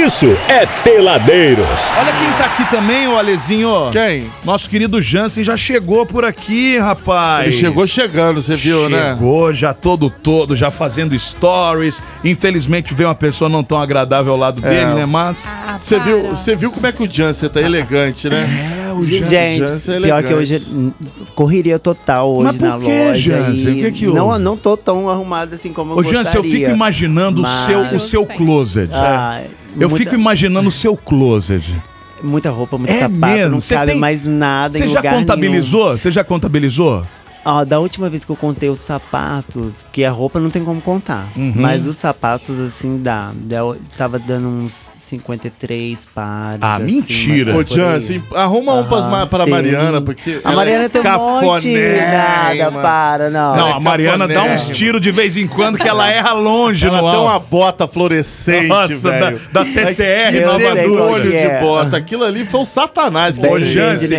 isso é Peladeiros. Olha quem tá aqui também, ô Alezinho. Quem? Nosso querido Jansen já chegou por aqui, rapaz. Ele chegou chegando, você viu, né? Chegou já todo todo, já fazendo stories. Infelizmente veio uma pessoa não tão agradável ao lado dele, né? Mas. Ah, Você para. viu, você viu como é que o Jansen tá elegante, né? É, o Gente, Jansen é pior que hoje correria total hoje Mas por na que, loja. Jansen? e O que que não, houve? não tô tão arrumado assim como eu Ô, Jansen, eu fico imaginando o Mas- seu, o seu Eu sei. closet. Ah, eu muita, fico imaginando o seu closet. muita roupa, muito É sapato, mesmo? não Você cabe tem- mais nada Você já contabilizou? Você já contabilizou? Ó, da última vez que eu contei os sapatos, porque a roupa não tem como contar, Uhum. mas os sapatos assim dá, deu- tava dando uns 53 pares. Ah, assim, mentira. Ô, aí. Jansen, arruma um pras Aham, ma- pra sim. Mariana, porque. A Mariana é tem um monte. Nada, para, não. Não, é a Mariana dá uns tiros de vez em quando que ela erra longe Ela no tem uma bota fluorescente, Nossa, da, velho. da CCR Eu Nova Dura. olho que de é. bota. Aquilo ali foi o satanás que Ô?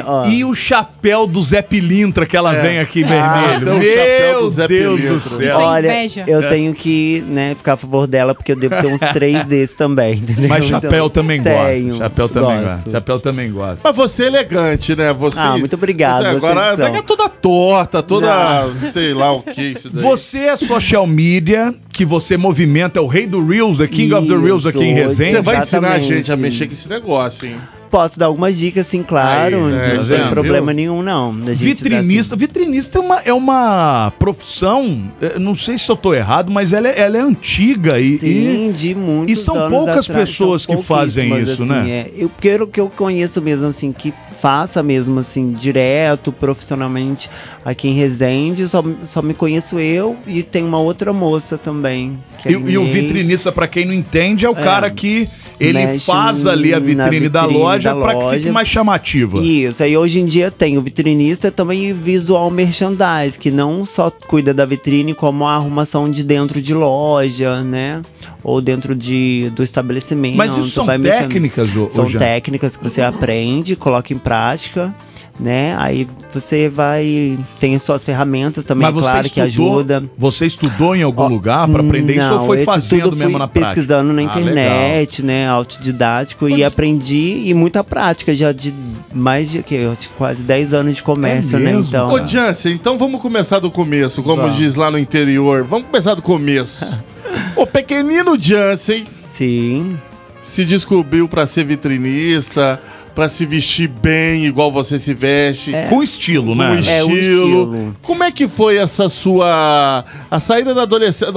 Ó. e o chapéu do Zé Pilintra que ela vem aqui vermelho? tem o chapéu do Meu Deus do céu. Isso é Olha, eu tenho que, né, ficar a favor dela, porque eu devo ter uns três desses também, entendeu? Mas Então, chapéu também tenho, gosta. Chapéu também gosto. gosta. Chapéu também gosta. Mas você é elegante, né? Você, Ah, muito obrigado, Você vocês agora são. é toda torta, toda. sei lá o que. Isso daí. Você é social media, que você movimenta, é o rei do Reels, the king of the Reels aqui em Isso, Resende. Você vai ensinar a gente a mexer com esse negócio, hein? Posso dar algumas dicas, sim, claro. Aí, é, não tem problema nenhum, não. Vitrinista. Vitrinista é uma, é uma profissão, eh, não sei se eu tô errado, mas ela é, ela é antiga e, e- Sim, de muitos e são poucas atrás, pessoas são que fazem isso, assim, né? é. eu quero que eu conheço mesmo, assim, que faça mesmo, assim, direto, profissionalmente, aqui em Resende. Só, só me conheço eu e tem uma outra moça também. é E, e o vitrinista, pra quem não entende, é o cara que ele faz ali a na vitrine, da vitrine loja da pra que fique mais chamativa. Isso, aí hoje em dia tem o vitrinista e também visual merchandise, que não só cuida da vitrine, como a arrumação de dentro de loja, né? Ou dentro de, do estabelecimento. Mas isso são mexendo- técnicas, ô, ô São Jean? técnicas que você aprende, coloca em prática, né? Aí você vai. Tem as suas ferramentas também, Mas você claro, que estudou, ajuda. você estudou em algum Ó, lugar pra aprender isso ou não, foi fazendo tudo mesmo fui na prática? pesquisando na Ah, internet, né, autodidático e aprendi e muita prática já de mais de que que quase 10 anos de comércio, É né? Então, Ô, Jansen, então vamos começar do começo, como Vamos. diz lá no interior. Vamos começar do começo. o pequenino Jansen sim. se descobriu pra ser vitrinista, pra se vestir bem, igual você se veste. Com estilo, Com né? É, o estilo. estilo. Como é que foi essa sua. A saída da adolescência.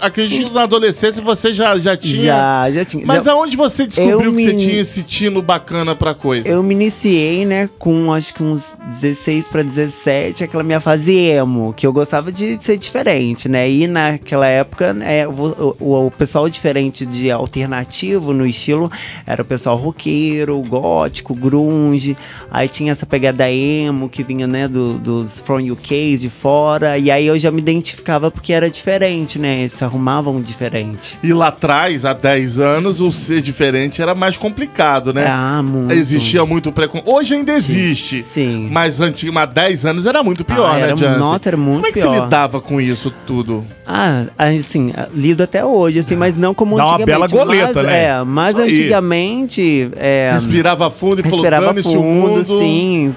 Acredito que na adolescência você já, já tinha. Já, já tinha. Mas já- aonde você descobriu Eu que você tinha esse tino bacana pra coisa? Eu me iniciei, né, com acho que uns 16 pra 17, aquela minha fase emo, que eu gostava de ser diferente, né? E naquela época, né, o, o- o pessoal diferente de alternativo no estilo era o pessoal roqueiro, gótico, grunge. Aí tinha essa pegada emo que vinha, né, do- dos From UKs de fora. E aí eu já me identificava porque era diferente, né? Eles se arrumavam diferente. E lá atrás, há 10 anos, o ser diferente era mais complicado, né? Ah, muito. Existia muito preconceito. Hoje ainda existe. Sim. Mas antigo, há 10 anos era muito pior, Ah, né, Jansen? nossa, era muito Como é que pior. você lidava com isso tudo? Ah, assim, lido até hoje, assim, mas não como Dá uma antigamente. bela goleta, mas, né? É, mas aí. antigamente. É, Respirava fundo e falou, respirava dane-se o fundo, mundo. sim.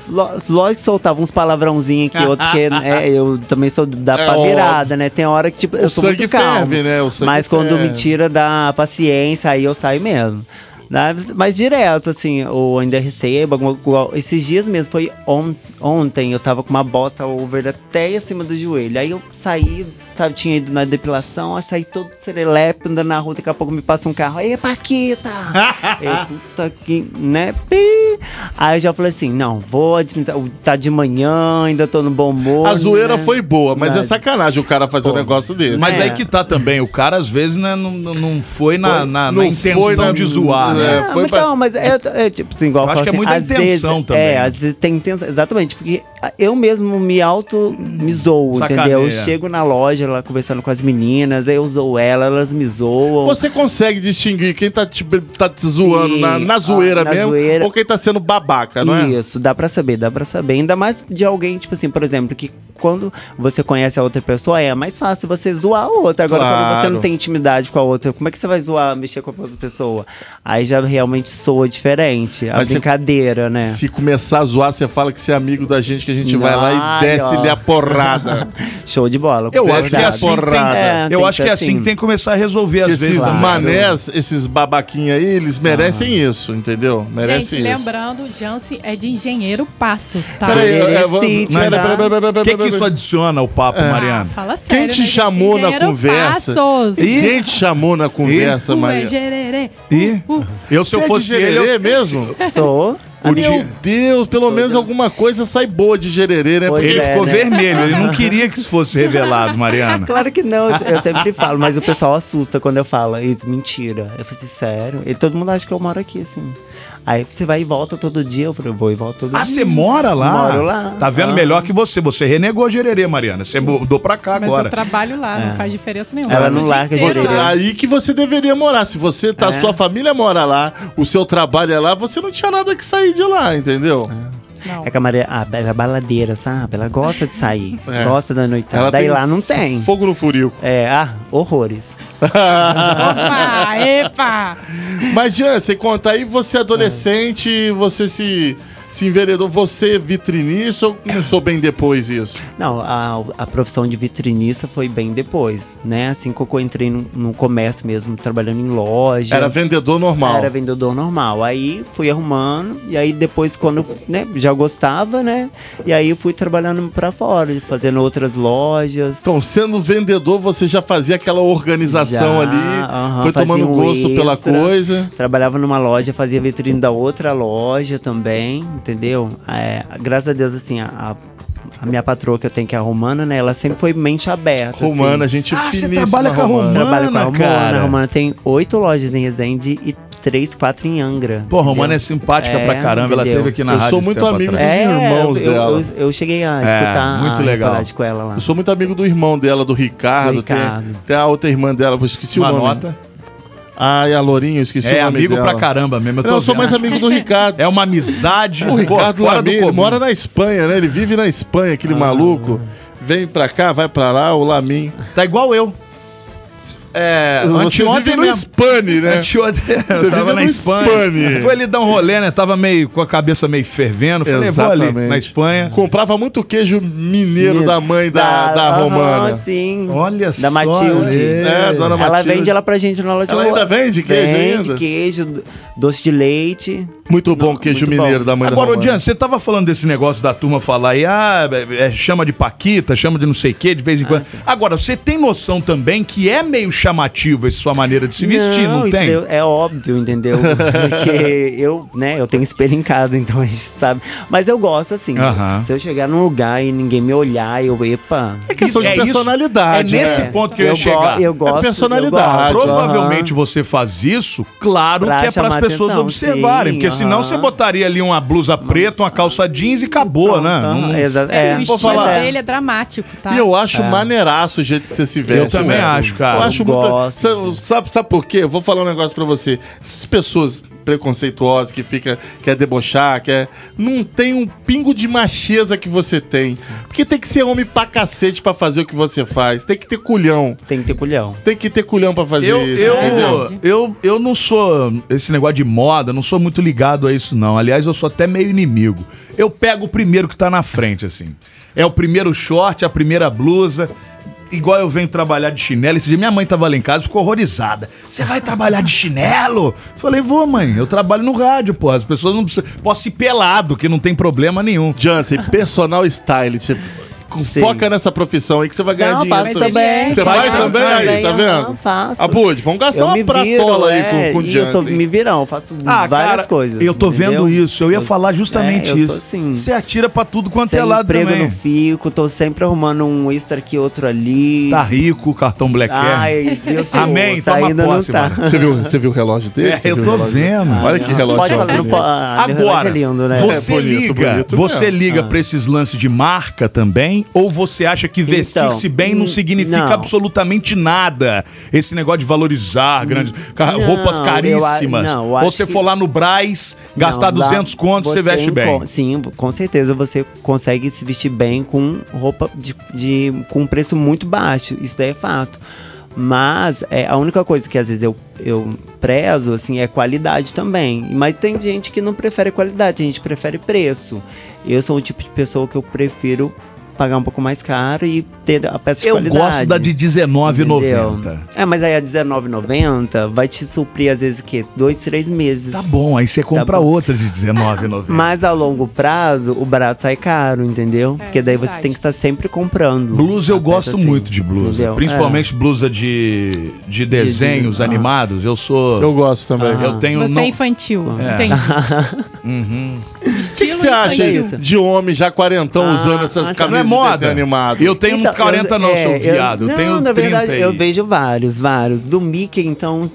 Lógico que soltava uns palavrãozinhos aqui, outro que é, eu também sou da É virada, né? Tem hora que, tipo, eu O sou muito calmo. ferve, né? Mas quando ferve. me tira da paciência, aí eu saio mesmo. Mas, mas direto, assim, ou ainda recebo, alguma- igual- esses dias mesmo, foi on- ontem, eu tava com uma bota over até acima do joelho. Aí eu saí, tava, tinha ido na depilação, aí saí todo serelepe, andando na rua, daqui a pouco me passa um carro, aí Paquita! eu, puta que, né, pi! Aí eu já falei assim, não, vou administrar, tá de manhã, ainda tô no bom humor, A zoeira né? foi boa, mas é Mas- sacanagem o cara fazer um Pô, negócio desse. Mas É. aí que tá também, o cara às vezes né, não, não- não foi na, Foi- na, na não intenção foi na- de zoar, é, né? Ah, foi mas pra- Então, mas é, é tipo assim, igual Eu acho que é assim, muita às intenção vezes, também, É, às vezes tem intenção. Exatamente, porque eu mesmo me auto me zoo, Sacaneia. entendeu? Eu chego na loja lá conversando com as meninas, aí eu zoo ela, elas me zoam. Você consegue distinguir quem tá te, tá te zoando Sim, na, na zoeira ah, na mesmo zoeira. ou quem tá sendo babaca, não é? Isso, dá pra saber, dá pra saber. Ainda mais de alguém, tipo assim, por exemplo, que quando você conhece a outra pessoa, é mais fácil você zoar a outra. Agora, quando você Claro. não tem intimidade com a outra, como é que você vai zoar, mexer com a outra pessoa? Aí já realmente soa diferente. A Mas brincadeira, né? Se começar a zoar, você fala que você é amigo da gente, que a gente vai lá e desce-lhe a porrada. Show de bola. Eu acho que é assim que tem, porrada. É, eu acho que que é ser assim que assim. tem que começar a resolver às esses vezes. Claro. manés, esses babaquinhos aí, eles merecem Ah. isso, entendeu? Merecem Gente, isso. lembrando, Jansen é de engenheiro Passos, tá? Peraí, tá? peraí, peraí, peraí, O que, que isso adiciona ao papo, Ah, Mariana? fala sério, Quem te né, chamou na conversa? Passos. Quem te chamou na conversa, é Maria? gererê. E Uh, uh. Eu, se eu Você é de fosse ele. gererê Eu... mesmo? Sou. O Meu Deus, pelo menos alguma coisa sai boa de gererê, né? Pois Porque Ele é, ficou né? vermelho, ele não queria que isso fosse revelado, Mariana. Claro que não, eu sempre falo, mas o pessoal assusta quando eu falo. Isso, mentira. Eu falei assim, sério? E todo mundo acha que eu moro aqui, assim. Aí você vai e volta todo dia. Eu falei, eu vou e volto todo Ah, dia. você mora lá? Moro lá. Tá vendo Ah. melhor que você. Você renegou Gererê, Mariana. Você mudou pra cá Mas agora. eu trabalho lá, não faz diferença nenhuma. Ela não larga gererê. aí que você deveria morar. Se você tá, É. sua família mora lá, o seu trabalho é lá, você não tinha nada que sair de lá, entendeu? Não. É que a Maria, ah, ela é baladeira, sabe? Ela gosta de sair, É. gosta da noitada. Daí lá não tem. Fogo no furico. É, ah, horrores. Opa, epa! Mas, Jean, você conta aí, você é adolescente, você se, se enveredou, você é vitrinista ou começou bem depois isso? Não, a, a profissão de vitrinista foi bem depois, né? Assim que eu entrei no, no comércio mesmo, trabalhando em loja. Era vendedor normal. Era vendedor normal. Aí fui arrumando, e aí depois, quando né, já gostava, né? E aí fui trabalhando pra fora, fazendo outras lojas. Então, sendo vendedor, você já fazia aquela organização Já, ali, foi tomando um gosto pela extra. coisa. Trabalhava numa loja, fazia vitrine da outra loja também, entendeu? É, graças a Deus, assim, a, a- a minha patroa que eu tenho, que é a Romana, né? Ela sempre foi mente aberta. Romana, assim. gente Ah, você trabalha com a Romana? Trabalho com a Romana. cara. A Romana tem oito lojas em Resende e três, quatro em Angra. Pô, a Romana é simpática É, pra caramba. Ela entendeu? teve aqui na Eu rádio. sou esse muito amigo atrás. dos irmãos eu, dela. Eu, eu cheguei a É, escutar muito a legal. com ela lá. Eu sou muito amigo do irmão dela, do Ricardo. Do Ricardo. Tem, tem a outra irmã dela, eu esqueci Uma o nome. nota. Ah, e a Lourinha, eu esqueci É o nome amigo dela. pra caramba mesmo. Eu, Não, eu sou mais amigo do Ricardo. É uma amizade. O pô, Ricardo ele comum. mora na Espanha, né? Ele vive na Espanha, aquele Ah. maluco. Vem pra cá, vai pra lá, o Lamin. Tá igual eu. É, Você anteontem vive no. Spani, né? Anteontem, Você tava vive na Espanha. Spani. Foi ali dar um rolê, né? Tava meio com a cabeça meio fervendo. Falei, vou ali na Espanha. Comprava muito queijo mineiro da mãe da, da, aham, romana. sim. Olha Da só. Matilde. É, dona Ela Matilde. vende ela pra gente na loja. Ela ainda vende queijo Vende ainda? queijo, doce de leite. Muito bom queijo muito bom. mineiro da mãe Agora, da romana. Dian, você tava falando desse negócio da turma falar aí, ah, é, é, chama de Paquita, chama de não sei o que, de vez em quando. Agora, você tem noção também que é meio chamativo essa sua maneira de se vestir, não, isso tem? eu- é óbvio, entendeu? Porque eu, né, eu tenho espelho em casa, então a gente sabe. Mas eu gosto assim. Aham. Se eu chegar num lugar e ninguém me olhar, eu, epa. É questão de É isso- personalidade. é nesse né? ponto que eu ia go- chegar. Eu gosto. personalidade. eu gosto, Provavelmente aham. você faz isso, claro Pra que é para as pessoas atenção, observarem. sim, porque senão aham. você botaria ali uma blusa preta, uma calça jeans e acabou, né? Aham, Não- exa- É, é, o falar. dele é dramático, tá? E eu acho maneiraço o jeito que você se veste. Eu também acho, cara. Eu acho Eu muito. Gosto Sabe, sabe, sabe por quê? Eu vou falar um negócio pra você. Essas pessoas preconceituosas que fica quer debochar, quer não tem um pingo de macheza que você tem. Porque tem que ser homem pra cacete pra fazer o que você faz. Tem que ter culhão. Tem que ter culhão. Tem que ter culhão pra fazer Eu, isso, eu, entendeu? eu, eu não sou esse negócio de moda, não sou muito ligado a isso, não. Aliás, eu sou até meio inimigo. Eu pego o primeiro que tá na frente, assim. É o primeiro short, a primeira blusa. Igual eu venho trabalhar de chinelo. Esse dia minha mãe tava lá em casa ficou horrorizada. Você vai trabalhar de chinelo? Falei, vou, mãe. Eu trabalho no rádio, pô. As pessoas não precisam. Posso ir pelado, que não tem problema nenhum. Jansen, personal style. Você foca nessa profissão aí que você vai ganhar Não, dinheiro. faço também. Você Faz faz também, também aí, tá vendo? faço. Abud, vamos gastar Eu uma pratola aí é, com, com o isso, eu Jansen. me virão, eu faço Ah, várias cara, coisas. Eu tô vendo entendeu? isso. Eu ia falar justamente é, eu isso. sou assim. Você atira pra tudo quanto Sem é lado emprego também. no fico, tô sempre arrumando um extra aqui, outro ali. Tá rico, cartão Black Air. Ai, Deus te Amém, toma ainda posse, não tá. mano. Você viu, você viu o relógio dele? É, Você eu tô vendo. Olha que relógio Pode falar, não bonito. pode. Ah, Agora, é né? você É bonito, liga, você mesmo. liga pra esses lances de marca também? Ou você acha que vestir-se Então, bem não hum, significa não. absolutamente nada? Esse negócio de valorizar grandes ca- não, roupas eu caríssimas. não, eu ou acho você que- for lá no Braz, gastar Não, lá 200 contos, você veste bem. Sim, com certeza você consegue se vestir bem com roupa de, de- com um preço muito baixo. Isso daí é fato. Mas é, a única coisa que às vezes eu, eu prezo assim, é qualidade também. Mas tem gente que não prefere qualidade, a gente prefere preço. Eu sou o tipo de pessoa que eu prefiro pagar um pouco mais caro e ter a peça de Eu qualidade. gosto da de entendeu? R$19,90. É, mas aí a R$19,90 vai te suprir às vezes o quê? Dois, três meses. Tá bom, aí você compra bom. outra de R$19,90. Mas a longo prazo, o barato sai caro, entendeu? Porque daí você tem que estar sempre comprando. Blusa eu gosto assim, muito de blusa. entendeu? Principalmente blusa de, de desenhos ah. animados. Eu sou. Eu gosto também. eu tenho. Você não- é infantil. É. Entendi. Uhum. O que, que você acha é isso. de homem já quarentão Ah, usando essas é camisas de moda. animado? Eu tenho Então, uns 40 eu- não, é, seu viado. Eu, não, tenho na 30 verdade, aí. eu vejo vários, vários. Do Mickey, então,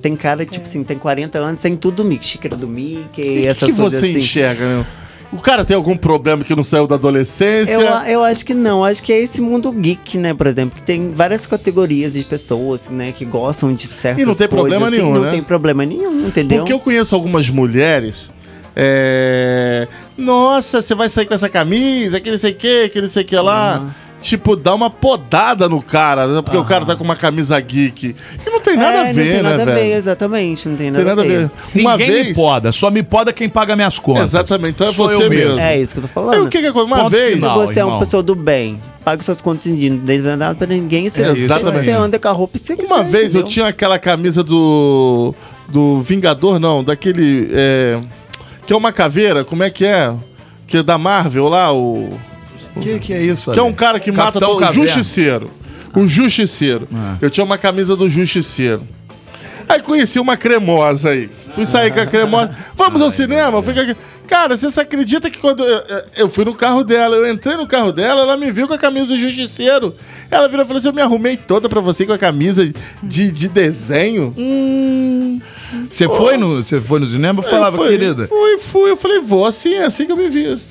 tem cara, tipo assim, tem 40 anos, tem tudo do Mickey. Xícara do Mickey, E o que, essas que coisas você assim. enxerga, né? O cara tem algum problema que não saiu da adolescência? Eu, eu acho que não, acho que é esse mundo geek, né, por exemplo, que tem várias categorias de pessoas, né, que gostam de certas E não tem coisas, problema assim, nenhum, Não né? tem problema nenhum, entendeu? Porque eu conheço algumas mulheres. É... Nossa, você vai sair com essa camisa, que não sei o que, que não sei o que lá. Tipo, dá uma podada no cara, né? porque o cara tá com uma camisa geek. E não tem nada É, a ver, não tem né, nada a ver, velho? exatamente, não tem Não nada, tem nada a ver. Uma Ninguém me vez. poda, só me poda quem paga minhas contas. Exatamente, então é Sou você eu mesmo. É isso que eu tô falando. Aí o que que aconteceu? Uma Ponto vez. final. Se você é irmão. uma pessoa do bem, paga suas contas em dia, não deve nada pra ninguém, você, É, exatamente. você anda com a roupa e você Uma vez eu entendeu? tinha aquela camisa do. Do Vingador, não, daquele. é, que é uma caveira, como é que é? Que é da Marvel lá, o. O que, que é isso? Que é um cara que mata Capitão todo o justiceiro. O justiceiro. Eu tinha uma camisa do justiceiro. Aí conheci uma cremosa aí. Fui sair com a cremosa. Vamos ao cinema? Fui com a... Cara, você acredita que quando eu, eu- fui no carro dela, eu entrei no carro dela, ela me viu com a camisa do justiceiro. Ela virou e falou assim: Eu me arrumei toda pra você com a camisa de, de desenho. Você foi no, você foi no cinema? Eu falava, Eu fui, querida. Fui, fui. Eu falei: Vou assim, é assim que eu me visto.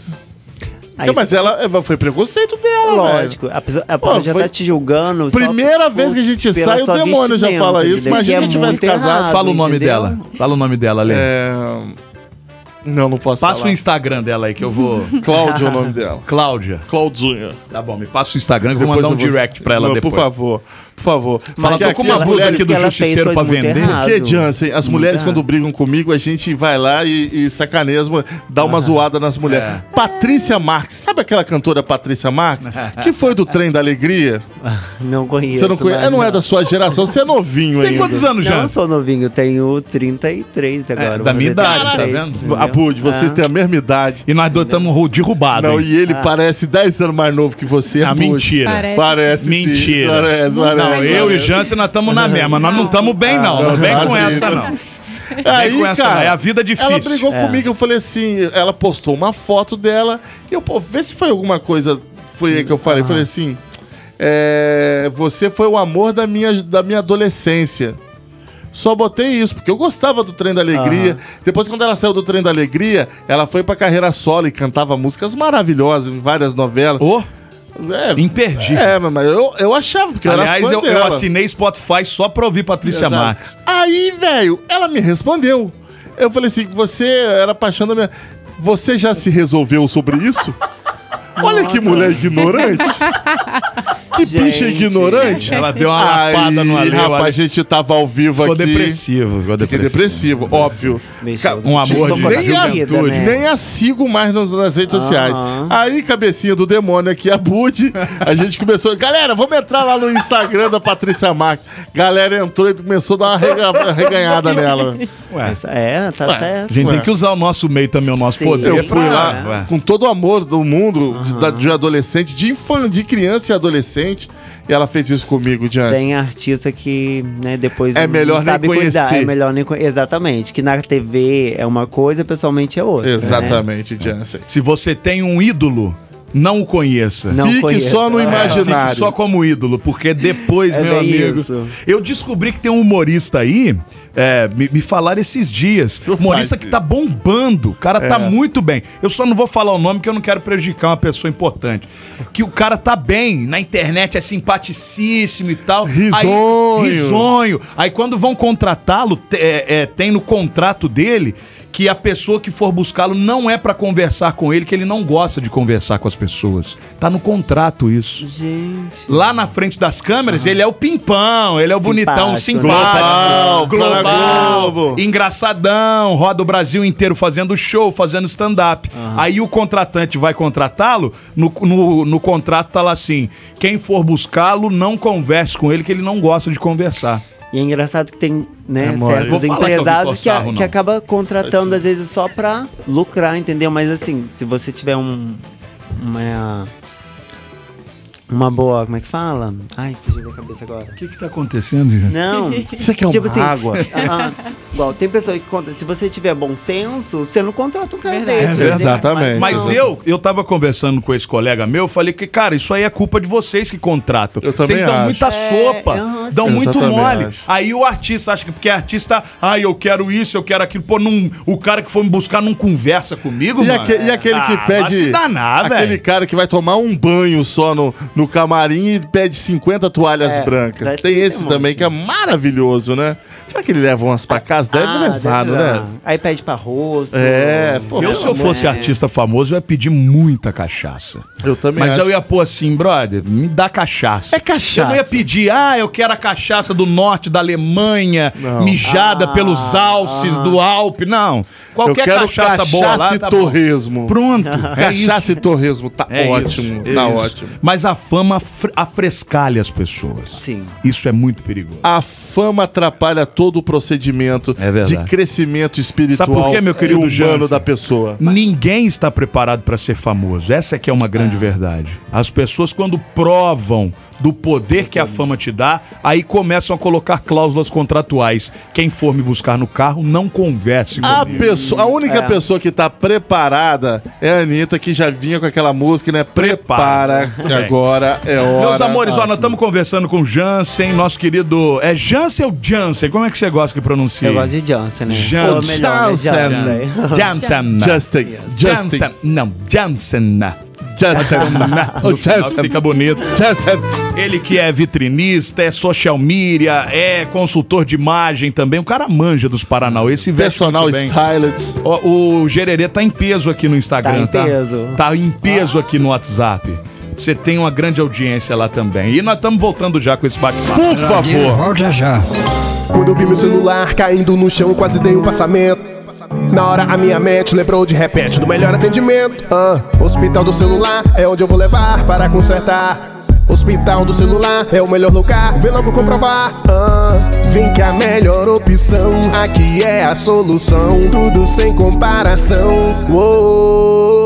Aí mas ela foi preconceito dela, velho. Lógico, a pessoa, a pessoa já foi- tá te julgando. Primeira por- vez que a gente sai, o demônio já fala isso. Imagina se é tivesse casado. errado, Fala o nome entendeu? dela. Fala o nome dela, Lê. É... Não, não posso Passa o falar. Instagram dela aí que eu vou. Cláudia é o nome dela. Cláudia. Claudinha. Tá bom, me passa o Instagram que eu vou mandar um vou- direct pra ela Não, depois. Por favor, por favor. Fala, tô com umas mulheres- aqui do que Justiceiro pra vender. errado. Porque, Jansen, as mulheres quando brigam comigo, a gente vai lá e, e dá uma zoada nas mulheres. É. Patrícia Marques, sabe aquela cantora Patrícia Marques? que foi do Trem da Alegria? Não conheço. Você não conhece? mas É, não é da sua geração, você é novinho Você tem ainda. quantos anos Não, já? eu sou novinho, eu tenho 33 agora. É, da minha idade, tá 33, vendo? Abud, vocês Ah. têm a mesma idade. E nós dois estamos derrubados. Não, hein? e ele parece 10 anos mais novo que você. Ah, mentira. Parece. Parece sim. Mentira. Parece, parece, Não, eu e o. Jansen nós estamos na mesma. Nós não estamos bem, não. Não vem Ah, com essa, não. Aí, com essa, cara, não. É a vida difícil. Ela brigou É. comigo, eu falei assim, ela postou uma foto dela, e eu, pô, vê se foi alguma coisa, foi aí que eu falei, eu falei assim, é, você foi o amor da minha, da minha adolescência. Só botei isso, porque eu gostava do Trem da Alegria. Depois, quando ela saiu do Trem da Alegria, ela foi pra carreira solo e cantava músicas maravilhosas em várias novelas. Ô, É, imperdível. é, mas eu, eu achava, porque Aliás, eu era eu, fã eu dela. assinei Spotify só pra ouvir Patrícia Exato. Marques. Aí, velho, ela me respondeu. Eu falei assim: você era paixão da minha. Você já se resolveu sobre isso? Olha que mulher ignorante. Que bicha Gente. ignorante. Ela deu uma lapada no Ale, rapaz, olha. a gente tava ao vivo Ficou aqui. depressivo. Ficou Fiquei depressivo. depressivo, óbvio. Um amor de Nem a, vida, né? nem a sigo mais nas, nas redes sociais. Aí, cabecinha do demônio aqui, a Bud, a gente começou. Galera, vamos entrar lá no Instagram da Patrícia Marques. Galera entrou e começou a dar uma rega- reganhada nela. Ué, É, tá Ué. certo. a gente Ué. tem que usar o nosso meio também, o nosso Sim. poder. Eu fui lá Ué. com todo o amor do mundo, de, da- de adolescente, de, infan, de criança e adolescente. E ela fez isso comigo, Diante. Tem artista que, né, depois É não melhor nem sabe cuidar. conhecer. É melhor nem conhecer. Exatamente. Que na TV é uma coisa, pessoalmente é outra. né? Exatamente, Jansen. Se você tem um ídolo, não o conheça. Não Fique conheço. só no É, imaginário. Fique só como ídolo, porque depois, É meu amigo. isso. Eu descobri que tem um humorista aí. é, me, me falaram esses dias. Não Humorista faz que tá bombando. O cara tá É. muito bem. Eu só não vou falar o nome porque eu não quero prejudicar uma pessoa importante. Que o cara tá bem. Na internet é simpaticíssimo e tal. Risonho. Aí, risonho. Aí quando vão contratá-lo, é, é, tem no contrato dele que a pessoa que for buscá-lo não é pra conversar com ele, que ele não gosta de conversar com as pessoas. Tá no contrato isso. Gente. Lá na frente das câmeras, ele é o pimpão, ele é o bonitão, Simpático, simpático, Global, global, fala Globo. engraçadão, roda o Brasil inteiro fazendo show, fazendo stand-up. Aí o contratante vai contratá-lo, no, no, no contrato tá lá assim: quem for buscá-lo, não converse com ele, que ele não gosta de conversar. E é engraçado que tem, né, É, certos que empresários que, que acaba contratando às vezes só pra lucrar, entendeu? Mas assim, se você tiver um uma uma boa, como é que fala? Ai, fugiu da cabeça agora. O que que tá acontecendo, gente? Não. Você quer uma água? ah, igual, tem pessoa que conta, se você tiver bom senso, você não contrata um cara Verdade. desse. É entendeu? Exatamente. Mas não. eu, eu tava conversando com esse colega meu, eu falei que, cara, isso aí é culpa de vocês que contratam. Eu também Vocês dão acho. muita É, sopa, aham, dão muito mole. acho. Aí o artista acha que porque é artista, ah, eu quero isso, eu quero aquilo. Pô, não, o cara que foi me buscar não conversa comigo, E, mano. aque- e aquele que Ah, vai pede. se danar, aquele velho. cara que vai tomar um banho só no, no camarim e pede 50 toalhas É, brancas. Tem esse um também monte. que é maravilhoso, né? Será que ele leva umas pra casa? Deve Ah, levar, deve não levar. é? Aí pede pra rosto. É, pô, Eu, se eu fosse É. artista famoso, eu ia pedir muita cachaça. Eu também Mas acho. eu ia pôr assim, brother, me dá cachaça. É cachaça. Eu não ia pedir, ah, eu quero a cachaça do norte da Alemanha, Não. mijada Ah, pelos alces do Alpe. Não. Eu Qualquer quero cachaça, boa lá, e tá bom. torresmo. Pronto. É Cachaça isso. e torresmo, tá É ótimo. isso, tá isso. ótimo. Mas a fama afre- afrescalha as pessoas. Sim. Isso é muito perigoso. A fama atrapalha todo o procedimento É de crescimento espiritual Sabe por quê, meu querido humano Jansen? da pessoa. Ninguém está preparado para ser famoso. Essa é que é uma grande verdade. As pessoas, quando provam do poder que a fama te dá, aí começam a colocar cláusulas contratuais. Quem for me buscar no carro, não converse A, comigo. pessoa, a única É. pessoa que tá preparada é a Anitta, que já vinha com aquela música, né? Prepara, que É. agora é hora. Meus amores, ó, nós estamos conversando com o Jansen, nosso querido. É Jansen ou Jansen? Como é que você gosta que pronuncia? Eu gosto de Johnson, né? Jansen. Né? Jansen. Jansen. Jansen. Justin. Justin. Jansen. Não, Jansen. O Jansen. Fica bonito. Justin. Ele que é vitrinista, é social media, é consultor de imagem também. O cara manja dos Paranauê. Se veste Personal. Stylist. Ó, o Gererê tá em peso aqui no Instagram, Tá tá? em peso. Tá em peso aqui no WhatsApp. Você tem uma grande audiência lá também. E nós estamos voltando já com esse bate-papo. Por favor. Volta já. Quando eu vi meu celular caindo no chão, quase dei um passamento. Na hora a minha mente lembrou de repente do melhor atendimento. Ah, hospital do celular é onde eu vou levar para consertar. Hospital do celular é o melhor lugar, vem logo comprovar. Ah, vem que a melhor opção aqui é a solução, tudo sem comparação. Uou,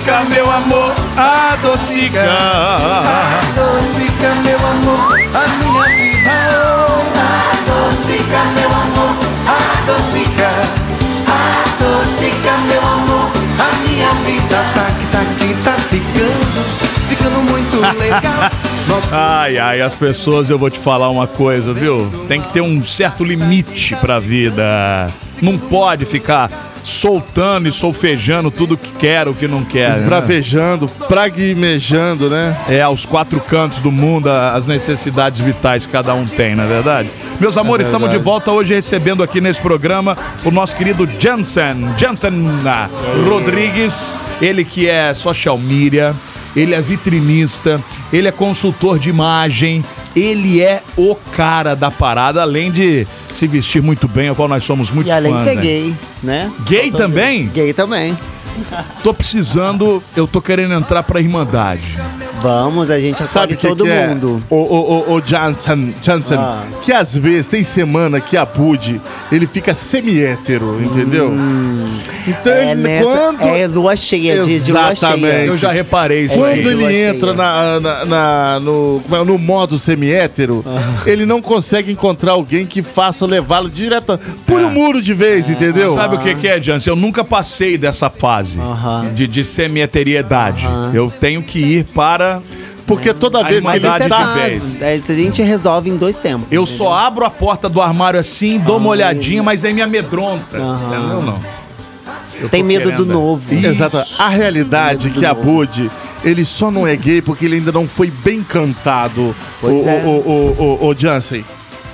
Adocica meu amor, adocica. Adocica meu amor, a minha vida. Adocica meu amor, adocica. Adocica meu amor, a minha vida. Tá que tá que tá ficando, ficando muito legal. Ai, ai, as pessoas, eu vou te falar uma coisa, viu? Tem que ter um certo limite pra vida. Não pode ficar soltando e solfejando tudo que quer, o que não quer. né? Esbravejando, praguimejando, né? É, aos quatro cantos do mundo, as necessidades vitais que cada um tem, não é verdade? Meus amores, estamos de verdade. volta hoje recebendo aqui nesse programa o nosso querido Jansen, Jansen ah, Rodrigues, ele que é social media, ele é vitrinista, ele é consultor de imagem, ele é o cara da parada, além de se vestir muito bem, ao qual nós somos muito E além de fãs, ser né? gay, né? Gay também? Gay também. Tô precisando, eu tô querendo entrar pra Irmandade. Vamos, a gente Sabe o que, todo que é? mundo. O, o, o, o Johnson, Johnson Ah. que às vezes tem semana que a Bud, ele fica semi-hétero, entendeu? Então, É, ele, nessa, quando, é lua cheia, de lua Exatamente. cheia. Eu já reparei isso quando aí. Lua ele cheia. entra na, na- na- no, como é, no modo semi-hétero, ele não consegue encontrar alguém que faça levá-lo direto por um muro de vez, entendeu? Sabe o que, que é, Jansen? Eu nunca passei dessa fase de, de semi-eteriedade. Eu tenho que ir para. Porque toda vez que ele irmandade tá... de vez. É, a gente resolve em dois tempos. Eu entendeu? só abro a porta do armário assim, dou uma olhadinha, mas aí me amedronta. Aham. Entendeu? Não. Eu Tem tô medo do querendo- novo. Isso. Exato. A realidade é que a Bud, ele só não é gay porque ele ainda não foi bem cantado, Pois o, é. o, o, o, o Jansen.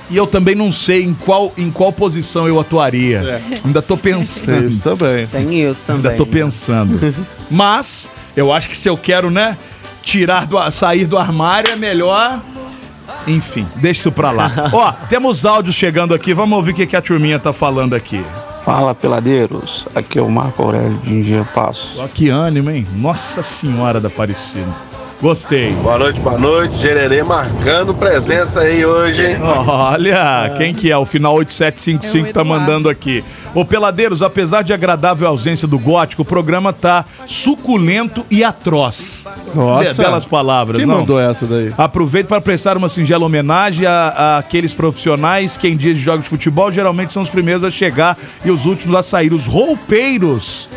E eu também não sei em qual, em qual posição eu atuaria. É. Ainda tô pensando. Isso também. Tem isso também. Ainda tô pensando. Mas, eu acho que se eu quero, né, tirar do, sair do armário, é melhor. Enfim, deixa isso pra lá. Ó, temos áudios chegando aqui, vamos ouvir o que, que a turminha tá falando aqui. Fala peladeiros, aqui é o Marco Aurélio de Engenho Passo. Ó, que ânimo, hein? Nossa Senhora da Aparecida. Gostei. Boa noite, boa noite. Gererê marcando presença aí hoje, hein? Olha, quem que é? O final 8755 É o tá mandando aqui. Ô, Peladeiros, apesar de agradável ausência do gótico, o programa tá suculento e atroz. Nossa. Be- Belas palavras, Quem não? mandou essa daí? Aproveito para prestar uma singela homenagem a, a aqueles profissionais que em dias de jogos de futebol geralmente são os primeiros a chegar e os últimos a sair. Os roupeiros,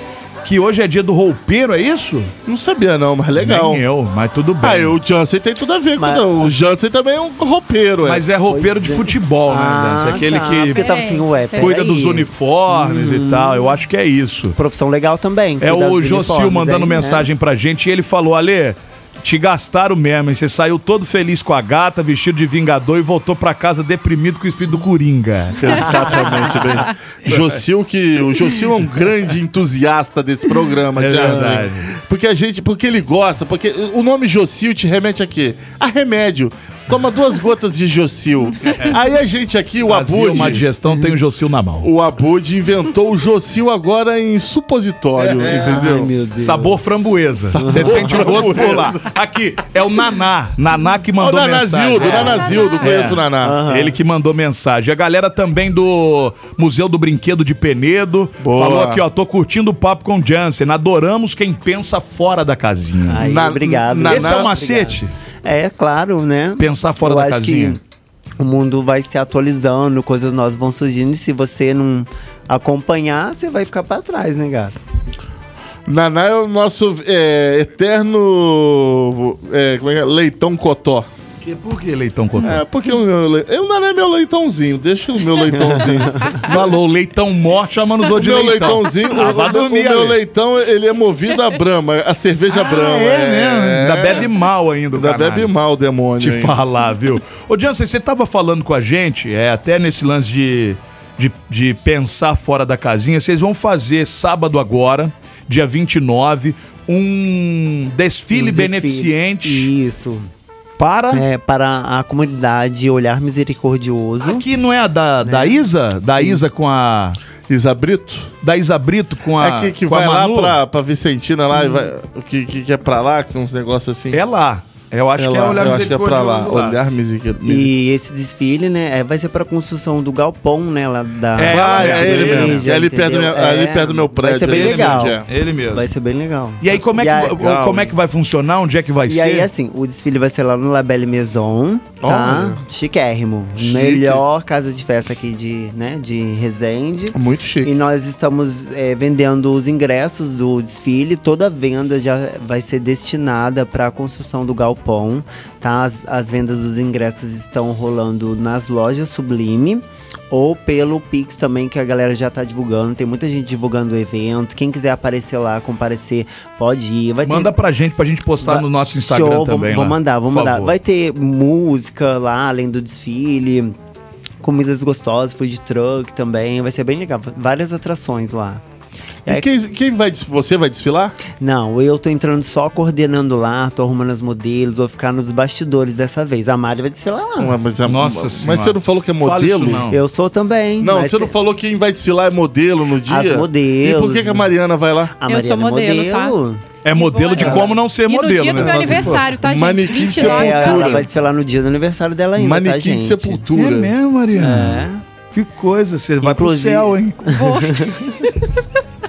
que hoje é dia do roupeiro, é isso? Não sabia não, mas legal. Nem eu, mas tudo bem. Ah, e o Jansen tem tudo a ver Mas- com o Jansen também é um roupeiro, é. Mas é roupeiro Pois de é. futebol, né? Dance? Aquele tá, que Porque tava assim, ué, Cuida cuida peraí. dos uniformes e tal. Eu acho que é isso. Profissão legal também. É cuidar o dos Jocil uniformes, mandando hein, né? mensagem pra gente e ele falou: Ale, te gastaram mesmo, hein? Você saiu todo feliz com a gata, vestido de vingador e voltou pra casa deprimido com o espírito do Coringa. Exatamente, bem. Jocil que o Jocil é um grande entusiasta desse programa, É. Porque a gente, porque ele gosta, porque o nome Jocil te remete a quê? A remédio. Toma duas gotas de Jocil. Aí a gente aqui, o Fazia Abud, uma digestão, tem o Jocil na mão. o Abud inventou o Jocil agora em supositório, entendeu? Ai, meu Deus. Sabor framboesa. Você sente o gosto por lá. Aqui, é o Naná. Naná que Ó, o mandou mensagem. Nanazildo, É. Nanazildo, conheço É. o Naná. Ele que mandou mensagem. A galera também do Museu do Brinquedo de Penedo Boa. falou aqui, ó, tô curtindo o papo com o Jansen. Adoramos quem pensa fora da casinha. Aí, Na- obrigado. na- Esse é o Naná- macete? É, claro, né? Pensar fora Eu da acho casinha. que o mundo vai se atualizando, coisas novas vão surgindo. E se você não acompanhar, você vai ficar pra trás, né, gato? Naná é o nosso é, eterno é, como é que é? leitão cotó. Que, por que leitão cotó? É, porque o meu le... eu não é meu leitãozinho, deixa o meu leitãozinho. Falou, leitão morto, chama nos o outros de meu leitão. leitãozinho, Ah, o, vai o dormir, meu Ale. leitão, ele é movido a brama, a cerveja brama. É, mesmo. Ainda bebe mal ainda, o Ainda canalha. bebe mal o demônio. te hein? falar, viu? Ô, Jansen, você tava falando com a gente, é, até nesse lance de, de, de pensar fora da casinha, vocês vão fazer sábado agora, dia 29, um desfile Um desfile. beneficente Isso. Para... É, para a comunidade Olhar Misericordioso. Aqui não é a da, da Isa? Da Isa com a... Isa Brito? Da Isa Brito com a é que, que com a vai lá pra, pra Vicentina lá, e vai, o que, que, que é pra lá, que tem uns negócios assim. É lá. Eu acho que é lá, olhar eu acho que é pra lá. misericordioso Olhar misericordioso. E esse desfile, né, é, vai ser para construção do galpão, né, lá da É, Ah, é é ele igreja, mesmo. É ali perto, do meu, entendeu? ali É, perto do meu prédio. Vai ser bem legal. é. Ele mesmo. Vai ser bem legal. E aí, como é, que, aí- como é que vai funcionar? Onde é que vai E ser? aí, assim, o desfile vai ser lá no La Belle Maison, tá? Olha. Chiquérrimo. Melhor casa de festa aqui de, né, de Resende. Muito chique. E nós estamos é, vendendo os ingressos do desfile. Toda a venda já vai ser destinada para a construção do galpão. Tá? As, as vendas dos ingressos estão rolando nas lojas Sublime ou pelo Pix também, que a galera já tá divulgando. Tem muita gente divulgando o evento. Quem quiser aparecer lá, comparecer, pode ir. Vai ter- Manda pra gente, pra gente postar Vai- no nosso Instagram Show, vou- também. Vou, lá. mandar, vou mandar. favor. Vai ter música lá, além do desfile. Comidas gostosas, food truck também. Vai ser bem legal. Várias atrações lá. E aí- quem, quem vai, você vai desfilar? Não, eu tô entrando só coordenando lá, tô arrumando as modelos, vou ficar nos bastidores dessa vez. A Mari vai desfilar lá. Ué, mas, a- Nossa mas Senhora. você não falou que é Fala isso modelo? não. Eu sou também. Não, você não tem- falou que quem vai desfilar é modelo no dia? As modelos. E por que, que a Mariana vai lá? A Eu sou Mariana é modelo, tá? modelo. É modelo de como não ser E no modelo, dia do né? meu se for. aniversário, tá, gente? Manequim de 29 É, ela sepultura. vai desfilar no dia do aniversário dela ainda, tá, Manequim gente? de sepultura. É mesmo, Mariana? É. Que coisa, você vai pro Inclusive- céu, hein?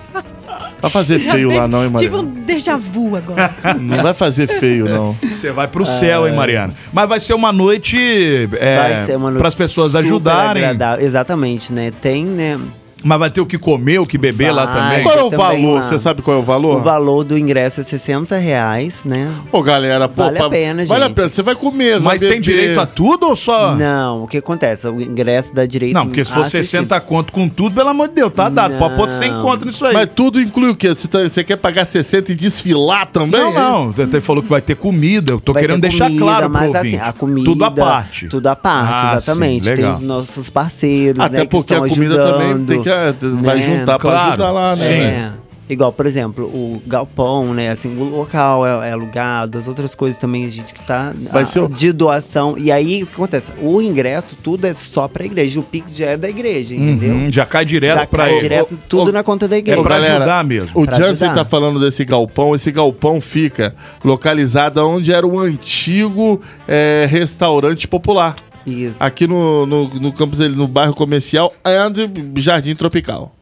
Vai fazer feio lá não, hein, Tive um Mariana? déjà vu agora. Não vai fazer feio, não. Você vai pro céu, hein, Mariana? Mas vai ser uma noite, é, Vai ser uma noite para as pessoas ajudarem. agradável. Exatamente, né? Tem, né? Mas vai ter o que comer, o que beber lá Vai. também. Qual é o também valor? lá. Você sabe qual é o valor? O valor do ingresso é 60 reais, né? Ô, galera, pô, Vale a pa- pena, Vale a gente. pena. Você vai comer, vai Mas tem beber. direito a tudo ou só. Não, o que acontece? O ingresso dá direito Não, porque se for a assistir. 60 conto com tudo, pelo amor de Deus, tá dado. Pode pôr 100 Não. conto nisso aí. Mas tudo inclui o quê? Você, tá- você quer pagar 60 e desfilar também? não, não. Você falou que vai ter comida. Eu tô Vai querendo deixar comida, claro pro mas ouvinte. assim, a comida. Tudo à parte. Tudo à parte, Ah, exatamente. sim, tem legal. os nossos parceiros, Até né, que porque a comida também ajudando, tem que, vai né? juntar pra Claro. ajudar lá, né? Sim. É. Igual, por exemplo, o galpão, né? Assim, o local é, é alugado, as outras coisas também a gente que tá Vai ser o- de doação. E aí, o que acontece? O ingresso, tudo é só pra igreja. O Pix já é da igreja, entendeu? Uhum, já cai direto já pra cai ele. direto tudo Ô, na conta da É igreja. pra galera, ajudar mesmo. O Pra Jansen tá falando desse galpão. Esse galpão fica localizado onde era o antigo é, restaurante popular. Isso. Aqui no, no, no campus, dele, no bairro comercial and Jardim Tropical.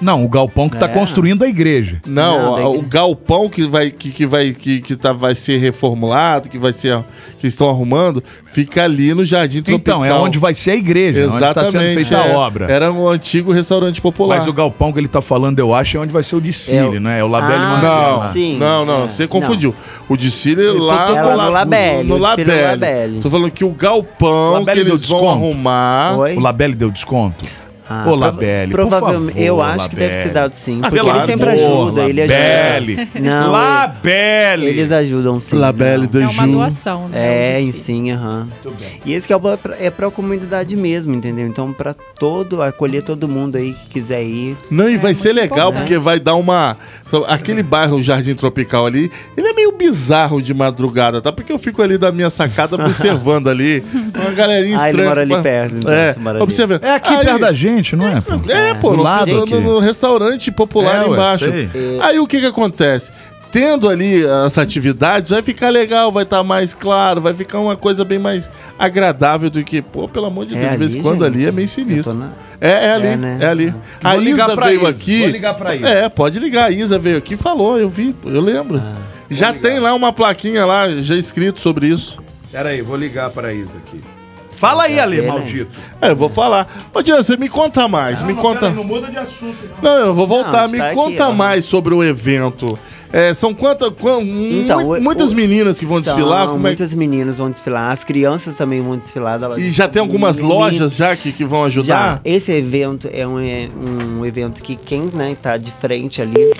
Não, o galpão que tá É. construindo a igreja. Não, Não, o galpão que vai que, que vai que, que tá, vai ser reformulado, que vai ser que estão arrumando, fica ali no Jardim Tropical. Então, é onde vai ser a igreja, onde tá Exatamente. sendo feita é. a obra. Era um antigo restaurante popular. Mas o galpão que ele tá falando, eu acho, é onde vai ser o desfile, É o- né? É o Labelle Ah, Marcelo. Não, Sim, não, não, é. você confundiu. O desfile tô- lá tô É lá confuso. no Labelle, no o Labelle. Tô falando que o galpão Labelle que deu eles vão desconto? arrumar. Oi? O Labelle deu desconto? Ah, Ô, prova- Provavelmente, favor, eu acho que deve ter dado sim. Ah, Porque ele sempre amor, ajuda, ele Labelle. ajuda. Não, Labelle! eles ajudam sim. Labelle da É uma doação, né? É, o sim, aham. E esse que é pra, é pra comunidade mesmo, entendeu? Então, pra todo, acolher todo mundo aí que quiser ir. Não, e vai ser legal, importante. porque vai dar uma. Aquele bairro Jardim Tropical ali, ele é meio bizarro de madrugada, tá? Porque eu fico ali da minha sacada observando ali. Uma galerinha Ah, ele estranha. mora ali perto, então, é, você mora ali. observando. É aqui Aí- perto da gente, não é? pô? É, pô, no, lado no- no- no restaurante popular É, ué, embaixo. Aí o que que acontece? Tendo ali essa atividade, vai ficar legal, vai estar mais claro, vai ficar uma coisa bem mais agradável do que, pô, pelo amor de É Deus, de vez em quando gente? ali é meio sinistro. É, é ali, é, É, né? ali. A Isa pra veio Isa, aqui. vou ligar pra Isa. É, pode ligar. A Isa veio aqui e falou, eu vi, eu lembro. Ah, já tem lá uma plaquinha lá, já escrito sobre isso. Pera aí, vou ligar pra Isa aqui. Fala aí, Ale, né? maldito. É, eu vou falar. Ô, você me conta mais, me conta. não muda de assunto, Não, eu vou voltar. Não, Me está aqui, conta ó. mais sobre o evento. É, são quantas. Quan, Então, o- muitas o- meninas que vão São, desfilar. Como é, muitas meninas vão desfilar, as crianças também vão desfilar. Da loja e já tem algumas lojas já que, que vão Já, ajudar? esse evento é um, é um evento que quem né, tá de frente ali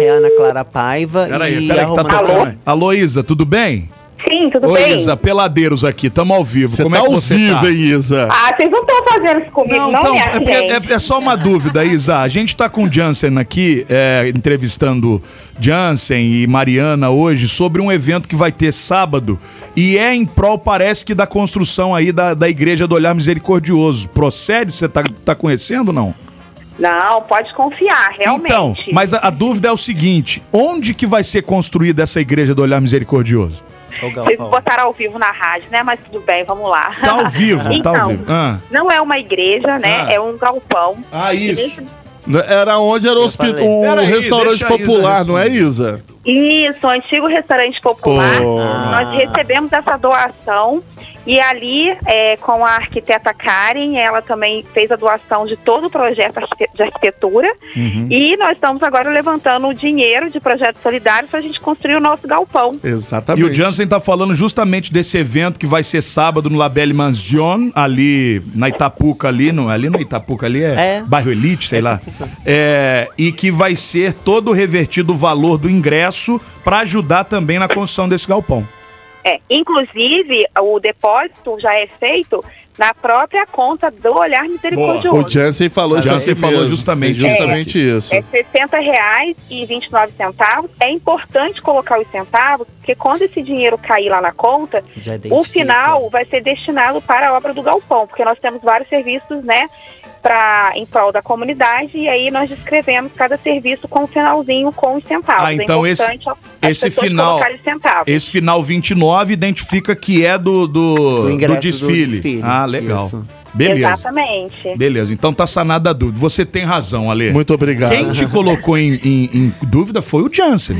é a Ana Clara Paiva Pera e aí, pera a aí que tá Romana tocando. Alô, Isa, tudo bem? Sim, tudo Oi, bem? Isa, peladeiros aqui, tamo ao vivo. Você Como tá é que ao você vivo, tá? hein, Isa? Ah, vocês não estão fazendo isso comigo, Não, não, então, minha é, é- é só uma dúvida, Isa. A gente tá com o Jansen aqui, é, entrevistando Jansen e Mariana hoje sobre um evento que vai ter sábado e é em prol, parece que, da construção aí da, da Igreja do Olhar Misericordioso. Procede? Você tá, tá conhecendo ou não? Não, pode confiar, realmente. Então, mas a, a dúvida é o seguinte: onde que vai ser construída essa Igreja do Olhar Misericordioso? Vocês botaram ao vivo na rádio, né? Mas tudo bem, vamos lá. Tá ao vivo, tá ao Então, vivo. Ah, Não é uma igreja, né? Ah. É um galpão. ah isso. Era onde era o, Pera aí, restaurante popular, não é. Isa? Isso, um antigo restaurante popular. Pô. Nós recebemos essa doação E ali, é, com a arquiteta Karen, ela também fez a doação de todo o projeto de arquitetura. Uhum. E nós estamos agora levantando o dinheiro de projetos solidários para a gente construir o nosso galpão. Exatamente. E o Jansen tá falando justamente desse evento que vai ser sábado no Labelle Mansion, ali na Itapuca, ali no, ali no Itapuca, ali é, É. bairro Elite, sei lá. É, e que vai ser todo revertido o valor do ingresso para ajudar também na construção desse galpão. É, inclusive, o depósito já é feito na própria conta do Olhar Misericordioso. O Jansen falou Jansen falou mesmo. justamente É justamente isso. É R$ 60,29. É importante colocar os centavos, porque quando esse dinheiro cair lá na conta, Já o final vai ser destinado para a obra do galpão, porque nós temos vários serviços, né, pra, em prol da comunidade, e aí nós descrevemos cada serviço com um finalzinho com os centavos. Ah, então é esse- esse final- centavos. Esse final 29 identifica que é do, do, Do do ingresso do desfile. desfile. Ah, legal. Isso. Beleza. Exatamente. Beleza, então tá sanada a dúvida. Você tem razão, Ale. Muito obrigado. Quem te colocou em, em- em dúvida foi o Jansen.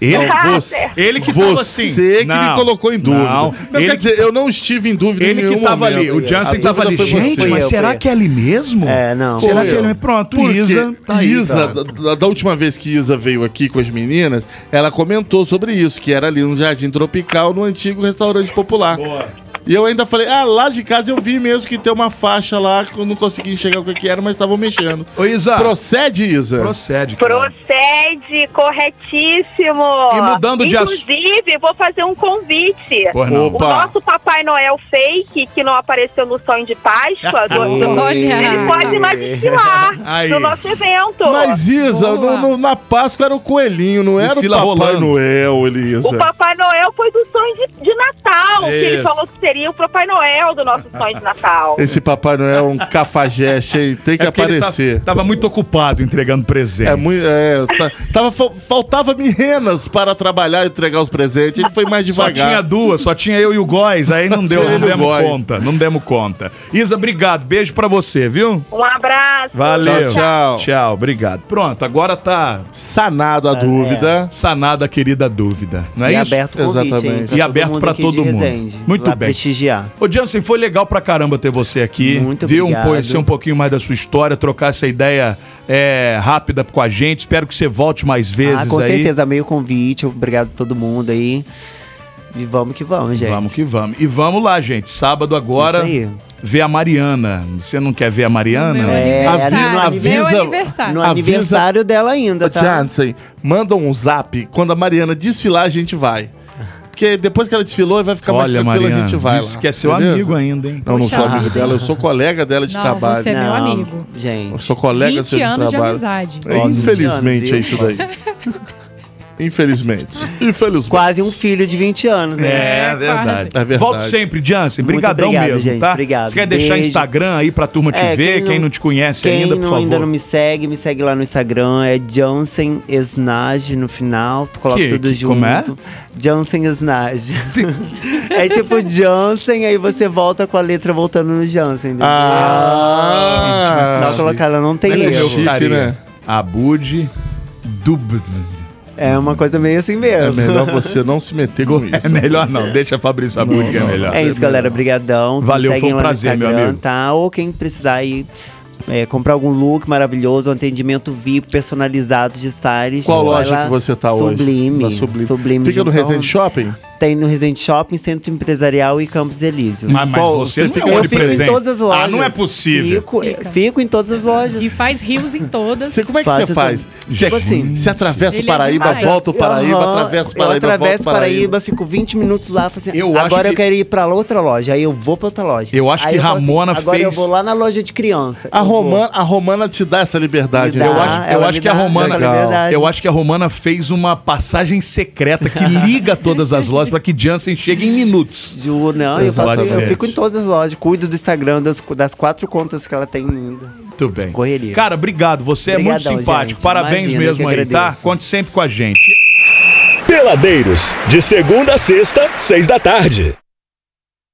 Ele, Não, você, ele que tava assim. Você que me Não, colocou em dúvida. Não, Não, ele quer dizer, eu não estive em dúvida em Ele que nenhum tava momento. ali, o Jansen A tava ali. Gente, você. mas eu, será eu. que é ali mesmo? É, não. Será que eu. ele. Pronto, Porque Isa. Tá aí, Isa, tá. da, da última vez que Isa veio aqui com as meninas, ela comentou sobre isso, que era ali no Jardim Tropical, no antigo restaurante popular. E eu ainda falei, ah, lá de casa eu vi mesmo que tem uma faixa lá que eu não consegui enxergar o que era, mas estavam mexendo. Ô, Isa. Procede, Isa. Procede. cara. Procede, corretíssimo. E mudando de assu- Inclusive, vou fazer um convite. Não. O Opa. nosso Papai Noel fake, que não apareceu no sonho de Páscoa, do- do- ele pode Aí. no nosso evento. Mas, Isa, no- no- na Páscoa era o coelhinho, não era Desfila o Papai rolando. Noel, Elisa. O Papai Noel foi do sonho de, de Natal, que ele Isso. falou que seria o Papai Noel do nosso sonho de Natal. Esse Papai Noel é um cafajeste? Tem que É tá- aparecer. tava muito ocupado entregando presentes. É muito. É, tá- tava, fal- faltava-me renas para trabalhar e entregar os presentes. Ele foi mais Só devagar. tinha duas, só tinha eu e o Góis, aí não deu, não demos Góis. conta, não demos conta. Isa, obrigado, beijo pra você, viu? Um abraço. Valeu. Tchau, tchau. Tchau, obrigado. Pronto, agora tá Sanado a dúvida. sanada a querida dúvida, não é e isso? aberto convite, Exatamente. hein, pra E todo aberto aqui todo mundo. Muito lá bem. Prestigiar. Ô, Jansen, foi legal pra caramba ter você aqui. Muito Viu? Um, obrigado. conhecer um pouquinho mais da sua história, trocar essa ideia é, rápida com a gente. Espero que você volte mais vezes Ah, com aí. certeza, meio convite. Obrigado a todo mundo aí. E vamos que vamos, gente. Vamos que vamos. E vamos lá, gente. Sábado agora, Isso aí. ver a Mariana. Você não quer ver a Mariana? É, aniversário. avisa- Meu aniversário. No Avisa- aniversário dela ainda, tá? Jansen, manda um zap. Quando a Mariana desfilar, a gente vai. Porque depois que ela desfilou, vai ficar mais Olha, tranquilo, Mariana, a gente vai disse lá. que é seu beleza? amigo ainda, hein? Não, não sou amigo dela, eu sou colega dela de Não, trabalho. você é meu amigo. Eu Gente. sou colega 20 seu de anos de trabalho. amizade. É, Ó, 20 infelizmente anos, é isso daí. Infelizmente. Infelizmente. Quase um filho de 20 anos, né? É, É, verdade. É verdade. Volte sempre, Jansen. Brigadão obrigado, mesmo, gente. tá? Obrigado. Você quer deixar Beijo. Instagram aí pra turma te É, ver? Quem não, te conhece Quem ainda, por não, favor. ainda não me segue, me segue lá no Instagram. É Jansen Esnage no final. Tu coloca Que- tudo que- junto. como é? Jansen Esnage. é tipo Jansen, aí você volta com a letra voltando no Jansen. entendeu? Ah, Só colocar ela, não tem é erro. né? Abud Dub. É uma coisa meio assim É mesmo. melhor você não se meter com isso. É melhor não, deixa Fabrício Abud que é melhor. É isso, galera. Brigadão. Valeu, foi um prazer, meu amigo. Tá? Ou quem precisar aí é, comprar algum look maravilhoso, um atendimento VIP personalizado de stylist. Qual loja lá. que você tá hoje? Sublime. Na Sublime. Sublime. Fica no. Resende Shopping? Tem no Resende Shopping, Centro Empresarial e Campos Elíseos. Mas, mas Qual- você não fica- é eu fico onipresente. em todas as lojas. Ah, não é possível. Fico, Fica. fico em todas as lojas. E faz rios em todas. Você, como é que Faço você faz? Você, Tipo assim. você atravessa o Ele é Paraíba, demais. volta o Paraíba, Aham, atravessa o Eu Paraíba, atravesso volta o Paraíba. Paraíba, fico 20 minutos lá, falo assim, Eu acho agora que- eu quero ir pra outra loja. Aí eu vou pra outra loja. Eu acho Aí que falo assim, Ramona agora eu fez- vou lá na loja de criança. A Eu vou. Romana, a Romana te dá essa liberdade. Me né? dá. Eu acho, eu ela acho me que a dá Romana. liberdade. Eu acho que a Romana fez uma passagem secreta que liga todas as lojas para que Jansen chegue em minutos. Juro, não, eu, faço, eu fico em todas as lojas. Cuido do Instagram, das, das quatro contas que ela tem ainda. Muito bem. Correria. Cara, obrigado. Você é muito Obrigadão, simpático. gente. Parabéns Imagina, mesmo aí, tá? Conte sempre com a gente. Peladeiros, de segunda a sexta, seis da tarde.